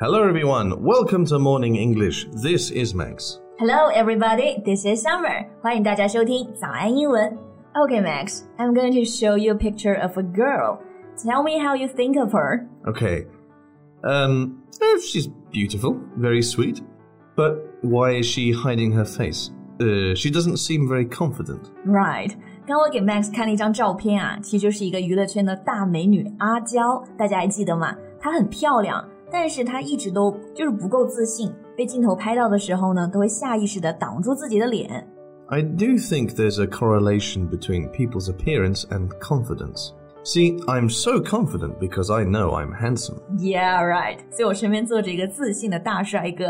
Hello, everyone. Welcome to Morning English. This is Max. Hello, everybody. This is Summer. 欢迎大家收听早安英文。Okay, Max. I'm going to show you a picture of a girl. Tell me how you think of her. Okay. Um, eh, she's beautiful, very sweet. But why is she hiding her face? Uh, she doesn't seem very confident. Right. 刚我给 Max 看了一张照片啊，其实就是一个娱乐圈的大美女阿娇，大家还记得吗？她很漂亮， 但是她一直都就是不够自信，被镜头拍到的时候呢，都会下意识的挡住自己的脸。I do think there's a correlation between people's appearance and confidence. See, I'm so confident because I know I'm handsome. Yeah, right. 所以我身边坐着一个自信的大帅哥。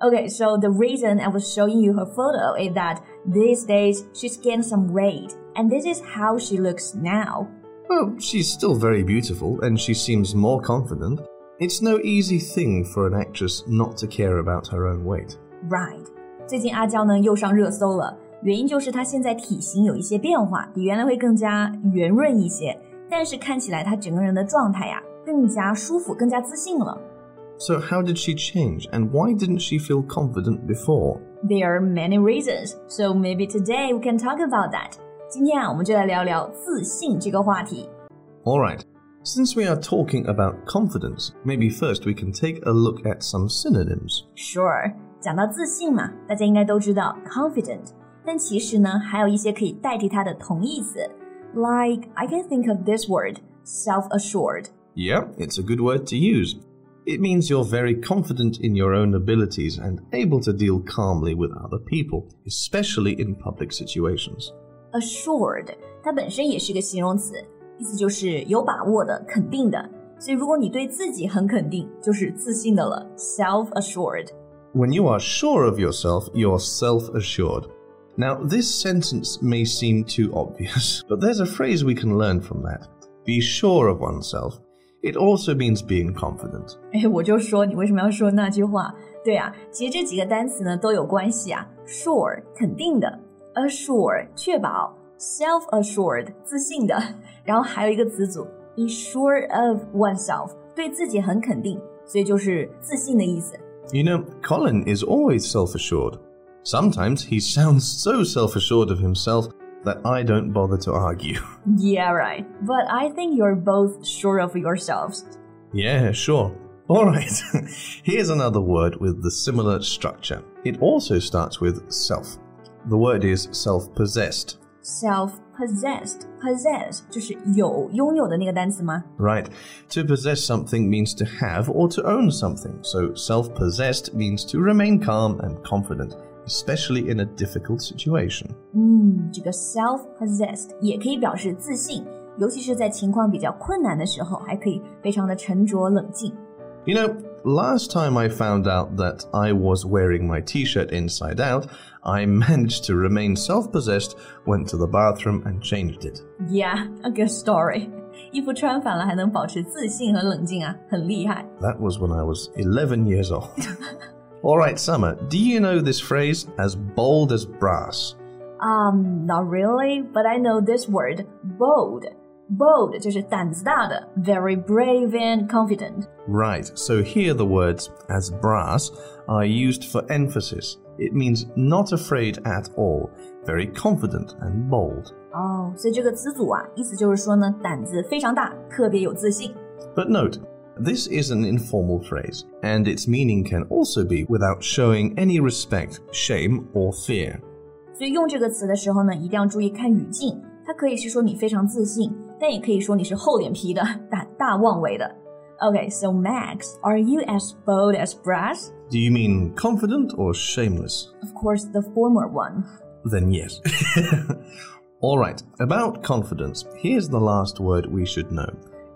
Okay, so the reason I was showing you her photo is that these days she's gained some weight, and this is how she looks now. Well, she's still very beautiful and she seems more confident. It's no easy thing for an actress not to care about her own weight. Right. 最近阿娇呢又上热搜了，原因就是她现在体型有一些变化，比原来会更加圆润一些，但是看起来她整个人的状态呀更加舒服，更加自信了。So, how did she change and why didn't she feel confident before? There are many reasons, so maybe today we can talk about that. 今天啊，我们就来聊聊自信这个话题。 Alright, since we are talking about confidence, maybe first we can take a look at some synonyms. Sure，讲到自信嘛，大家应该都知道 confident，但其实呢，还有一些可以代替它的同义词，like I can think of this word self-assured。 Yeah, it's a good word to use. It means you're very confident in your own abilities and able to deal calmly with other people, especially in public situations. assured，它本身也是个形容词， 意思就是有把握的、肯定的。所以如果你对自己很肯定，就是自信的了，self-assured。 When you are sure of yourself, you're self assured. Now, this sentence may seem too obvious, but there's a phrase we can learn from that. Be sure of oneself. It also means being confident. 哎，我就说你为什么要说那句话？对啊，其实这几个单词呢都有关系啊。Sure 肯定的，assure 确保 ，self-assured 自信的，然后还有一个词组，be sure of oneself 对自己很肯定，所以就是自信的意思。 You know, Colin is always self assured. Sometimes he sounds so self assured of himself that I don't bother to argue. Yeah, right. But I think you're both sure of yourselves. yeah, sure. All right. Here's another word with the similar structure. It also starts with self. The word is self possessed. Self-possessed, possess 就是有拥有的那个单词吗？ Right. To possess something means to have or to own something. So self possessed means to remain calm and confident, especially in a difficult situation. 嗯，这个 self-possessed 也可以表示自信，尤其是在情况比较困难的时候，还可以非常的沉着冷静。 You know, last time I found out that I was wearing my t shirt inside out, I managed to remain self possessed, went to the bathroom, and changed it. Yeah, a good story. 衣服穿反了还能保持自信和冷静啊，很厉害。 That was when I was 11 years old. All right, Summer, do you know this phrase as bold as brass? Um, not really, but I know this word, bold. Bold 就是胆子大的，very brave and confident. Right, so here the words as brass are used for emphasis. It means not afraid at all, very confident and bold. 哦，所以这个词组啊，意思就是说呢，胆子非常大，特别有自信。 But note, this is an informal phrase, and its meaning can also be without showing any respect, shame, or fear. 所以用这个词的时候呢，一定要注意看语境。 它可以是说你非常自信，但也可以说你是厚脸皮的、胆大妄为的。Okay, so Max, are you as bold as brass? Do you mean confident or shameless? Of course, the former one. Then yes. All right, about confidence, here's the last word we should know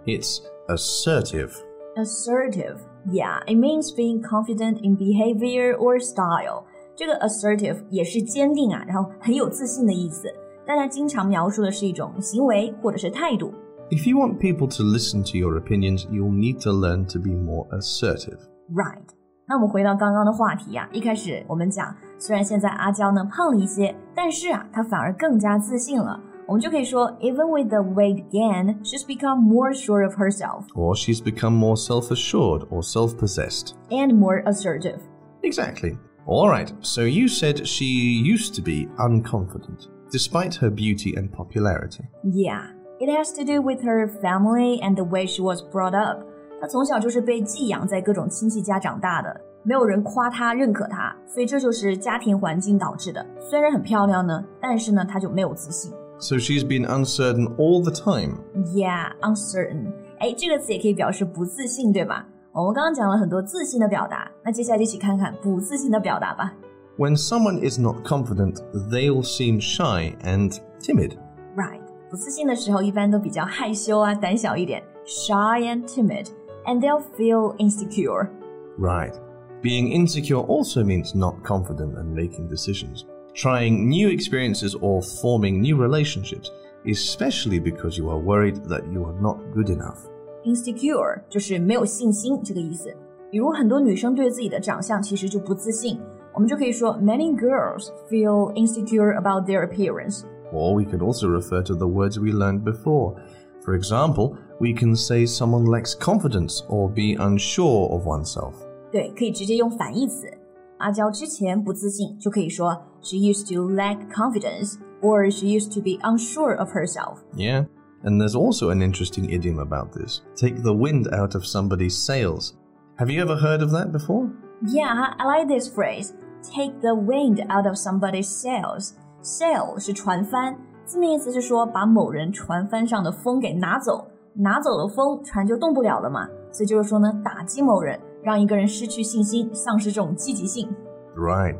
it's assertive. Assertive, yeah, it means being confident in behavior or style. 这个 assertive 也是坚定啊，然后很有自信的意思。 但它经常描述的是一种行为或者是态度。 If you want people to listen to your opinions, you'll need to learn to be more assertive. Right。那我们回到刚刚的话题呀、一开始我们讲，虽然现在阿娇呢胖了一些，但是啊，她反而更加自信了。 我们就可以说，Even with the weight gain, she's become more sure of herself Or she's become more self assured or self possessed. and more assertive. Exactly. Alright, so you said she used to be unconfident, despite her beauty and popularity. Yeah, it has to do with her family and the way she was brought up. 她从小就是被寄养在各种亲戚家长大的，没有人夸她、认可她，所以这就是家庭环境导致的。虽然很漂亮呢，但是呢，她就没有自信。 So she's been uncertain all the time. Yeah, uncertain. 哎，这个词也可以表示不自信，对吧？我们刚刚讲了很多自信的表达，那接下来一起看看不自信的表达吧。 When someone is not confident, they'll seem shy and timid. Right，不自信的时候一般都比较害羞啊，胆小一点，shy and timid，and they'll feel insecure。 Right. Being insecure also means not confident and making decisions. Trying new experiences or forming new relationships, especially because you are worried that you are not good enough. insecure 就是没有信心这个意思。比如很多女生对自己的长相其实就不自信， 我们就可以说 Many girls feel insecure about their appearance。 Or we could also refer to the words we learned before. For example, we can say someone lacks confidence or be unsure of oneself. 对，可以直接用反义词。阿娇之前不自信，就可以说 She used to lack confidence, or she used to be unsure of herself. Yeah. And there's also an interesting idiom about this. Take the wind out of somebody's sails. Have you ever heard of that before? Yeah, I like this phrase. Take the wind out of somebody's sails. Sail 是船帆，字面意思是说把某人船帆上的风给拿走，拿走了风，船就动不了了嘛。所以就是说呢，打击某人，让一个人失去信心，丧失这种积极性。 Right.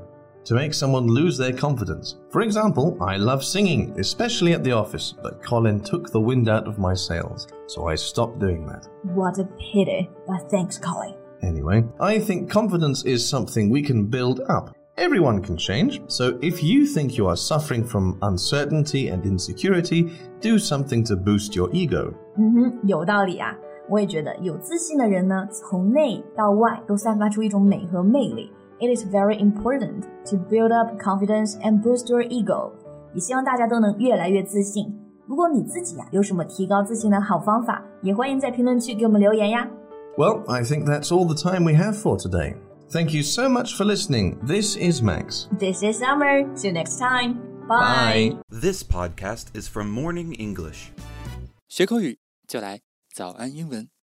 To make someone lose their confidence. For example, I love singing, especially at the office, but Colin took the wind out of my sails, so I stopped doing that. What a pity, but thanks, Colin. Anyway, I think confidence is something we can build up. Everyone can change, so if you think you are suffering from uncertainty and insecurity, do something to boost your ego. 嗯哼，有道理啊。我也觉得有自信的人呢，从内到外都散发出一种美和魅力。It is very important to build up confidence and boost your ego。也希望大家都能越来越自信。如果你自己啊有什么提高自信的好方法，也欢迎在评论区给我们留言呀。 Well, I think that's all the time we have for today. Thank you so much for listening. This is Max. This is Summer. See you next time. Bye. This podcast is from Morning English. 学口语就来早安英文。